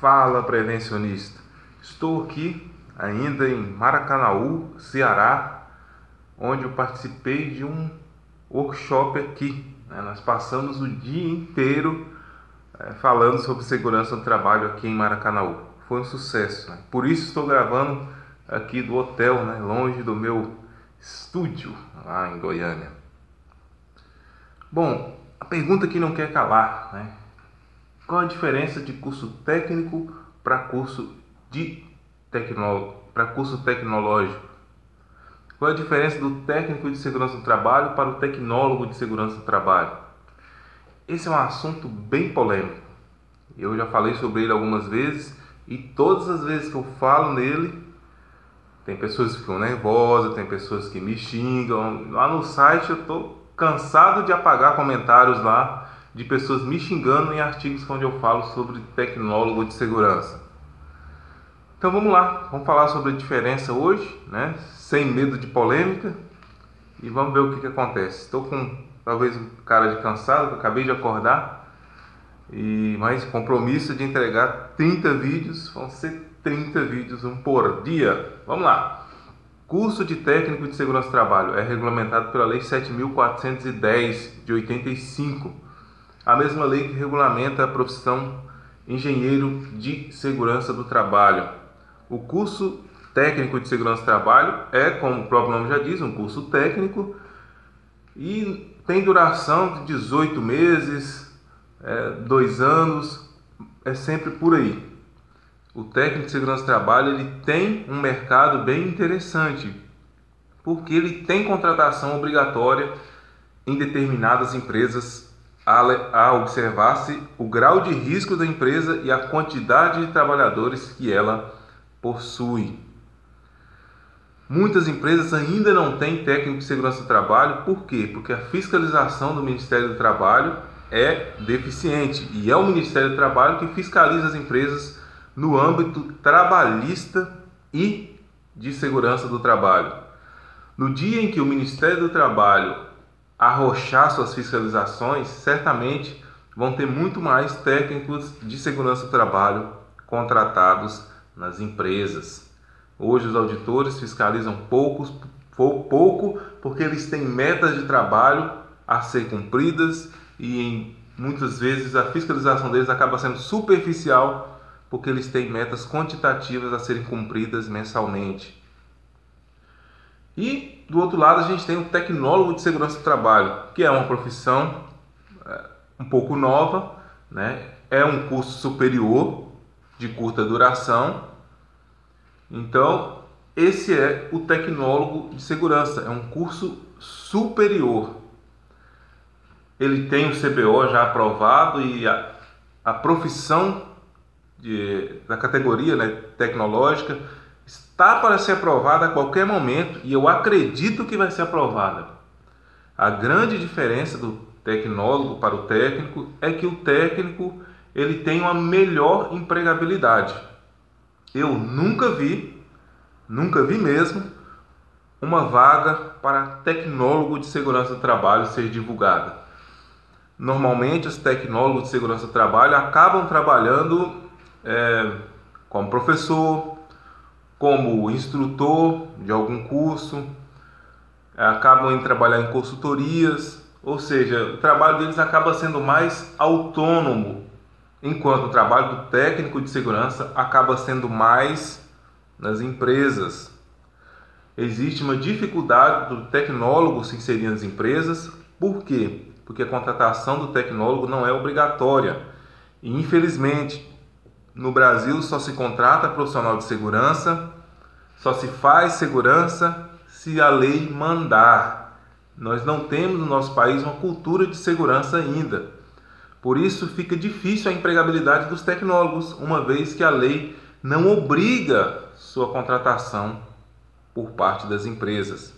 Fala prevencionista! Estou aqui ainda em Maracanaú, Ceará, onde eu participei de um workshop aqui. Né? Nós passamos o dia inteiro é, falando sobre segurança do trabalho aqui em Maracanaú. Foi um sucesso. Né? Por isso estou gravando aqui do hotel, né? longe do meu estúdio lá em Goiânia. Bom, a pergunta que não quer calar, né? Qual a diferença de curso técnico para curso de tecno... para curso tecnológico? Qual a diferença do técnico de segurança do trabalho para o tecnólogo de segurança do trabalho? Esse é um assunto bem polêmico. Eu já falei sobre ele algumas vezes e todas as vezes que eu falo nele, tem pessoas que ficam nervosas, tem pessoas que me xingam. Lá no site eu estou cansado de apagar comentários lá de pessoas me xingando em artigos onde eu falo sobre tecnólogo de segurança. Então vamos lá, vamos falar sobre a diferença hoje, né? sem medo de polêmica, e vamos ver o que, que acontece. Estou com talvez um cara de cansado, acabei de acordar, e mais compromisso de entregar 30 vídeos, vão ser 30 vídeos um por dia. Vamos lá. Curso de técnico de segurança do trabalho é regulamentado pela Lei 7410 de 85 a mesma lei que regulamenta a profissão engenheiro de segurança do trabalho. O curso técnico de segurança do trabalho é, como o próprio nome já diz, um curso técnico e tem duração de 18 meses, é, dois anos, é sempre por aí. O técnico de segurança do trabalho ele tem um mercado bem interessante, porque ele tem contratação obrigatória em determinadas empresas a observar-se o grau de risco da empresa e a quantidade de trabalhadores que ela possui. Muitas empresas ainda não têm técnico de segurança do trabalho, por quê? Porque a fiscalização do Ministério do Trabalho é deficiente e é o Ministério do Trabalho que fiscaliza as empresas no âmbito trabalhista e de segurança do trabalho. No dia em que o Ministério do Trabalho arrochar suas fiscalizações, certamente vão ter muito mais técnicos de segurança do trabalho contratados nas empresas. Hoje os auditores fiscalizam poucos, pouco porque eles têm metas de trabalho a ser cumpridas e em, muitas vezes a fiscalização deles acaba sendo superficial porque eles têm metas quantitativas a serem cumpridas mensalmente. E do outro lado, a gente tem o tecnólogo de segurança do trabalho, que é uma profissão é, um pouco nova, né? é um curso superior de curta duração. Então, esse é o tecnólogo de segurança, é um curso superior. Ele tem o CBO já aprovado e a, a profissão de, da categoria né, tecnológica está para ser aprovada a qualquer momento e eu acredito que vai ser aprovada. A grande diferença do tecnólogo para o técnico é que o técnico ele tem uma melhor empregabilidade. Eu nunca vi, nunca vi mesmo, uma vaga para tecnólogo de segurança do trabalho ser divulgada. Normalmente, os tecnólogos de segurança do trabalho acabam trabalhando é, como professor, como instrutor de algum curso, acabam em trabalhar em consultorias, ou seja, o trabalho deles acaba sendo mais autônomo, enquanto o trabalho do técnico de segurança acaba sendo mais nas empresas. Existe uma dificuldade do tecnólogo se inserir nas empresas, por quê? Porque a contratação do tecnólogo não é obrigatória. E infelizmente, no Brasil só se contrata profissional de segurança, só se faz segurança se a lei mandar. Nós não temos no nosso país uma cultura de segurança ainda. Por isso fica difícil a empregabilidade dos tecnólogos, uma vez que a lei não obriga sua contratação por parte das empresas.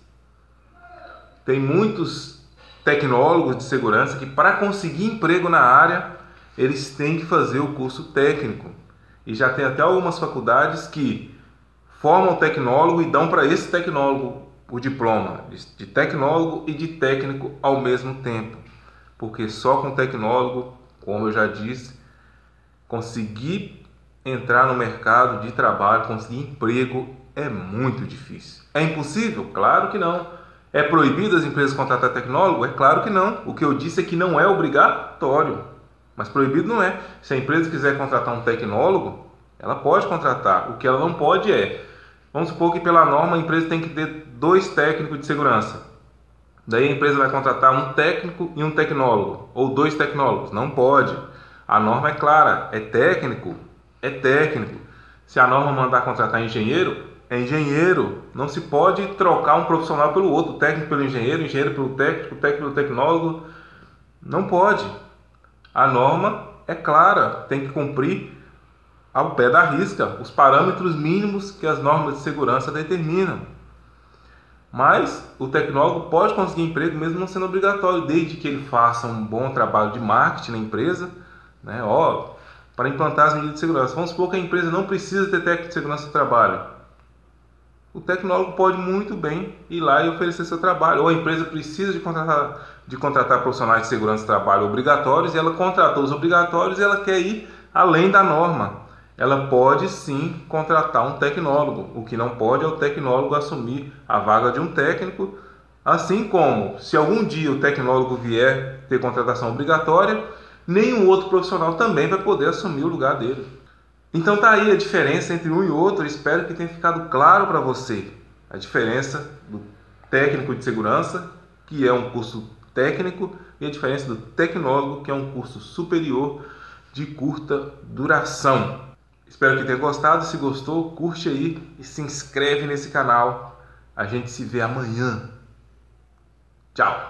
Tem muitos tecnólogos de segurança que para conseguir emprego na área, eles têm que fazer o curso técnico. E já tem até algumas faculdades que formam tecnólogo e dão para esse tecnólogo o diploma de tecnólogo e de técnico ao mesmo tempo. Porque só com tecnólogo, como eu já disse, conseguir entrar no mercado de trabalho, conseguir emprego é muito difícil. É impossível? Claro que não. É proibido as empresas contratar tecnólogo? É claro que não. O que eu disse é que não é obrigatório. Mas proibido não é. Se a empresa quiser contratar um tecnólogo, ela pode contratar. O que ela não pode é, vamos supor que pela norma a empresa tem que ter dois técnicos de segurança. Daí a empresa vai contratar um técnico e um tecnólogo, ou dois tecnólogos. Não pode. A norma é clara, é técnico, é técnico. Se a norma mandar contratar engenheiro, é engenheiro. Não se pode trocar um profissional pelo outro, técnico pelo engenheiro, engenheiro pelo técnico, técnico pelo tecnólogo. Não pode. A norma é clara, tem que cumprir ao pé da risca os parâmetros mínimos que as normas de segurança determinam. Mas o tecnólogo pode conseguir emprego mesmo não sendo obrigatório, desde que ele faça um bom trabalho de marketing na empresa, né? Ó, para implantar as medidas de segurança. Vamos supor que a empresa não precisa ter técnico de segurança de trabalho. O tecnólogo pode muito bem ir lá e oferecer seu trabalho. Ou a empresa precisa de contratar, de contratar profissionais de segurança de trabalho obrigatórios e ela contratou os obrigatórios e ela quer ir além da norma ela pode sim contratar um tecnólogo. O que não pode é o tecnólogo assumir a vaga de um técnico, assim como se algum dia o tecnólogo vier ter contratação obrigatória, nenhum outro profissional também vai poder assumir o lugar dele. Então tá aí a diferença entre um e outro. Espero que tenha ficado claro para você a diferença do técnico de segurança, que é um curso técnico, e a diferença do tecnólogo, que é um curso superior de curta duração. Espero que tenha gostado. Se gostou, curte aí e se inscreve nesse canal. A gente se vê amanhã. Tchau!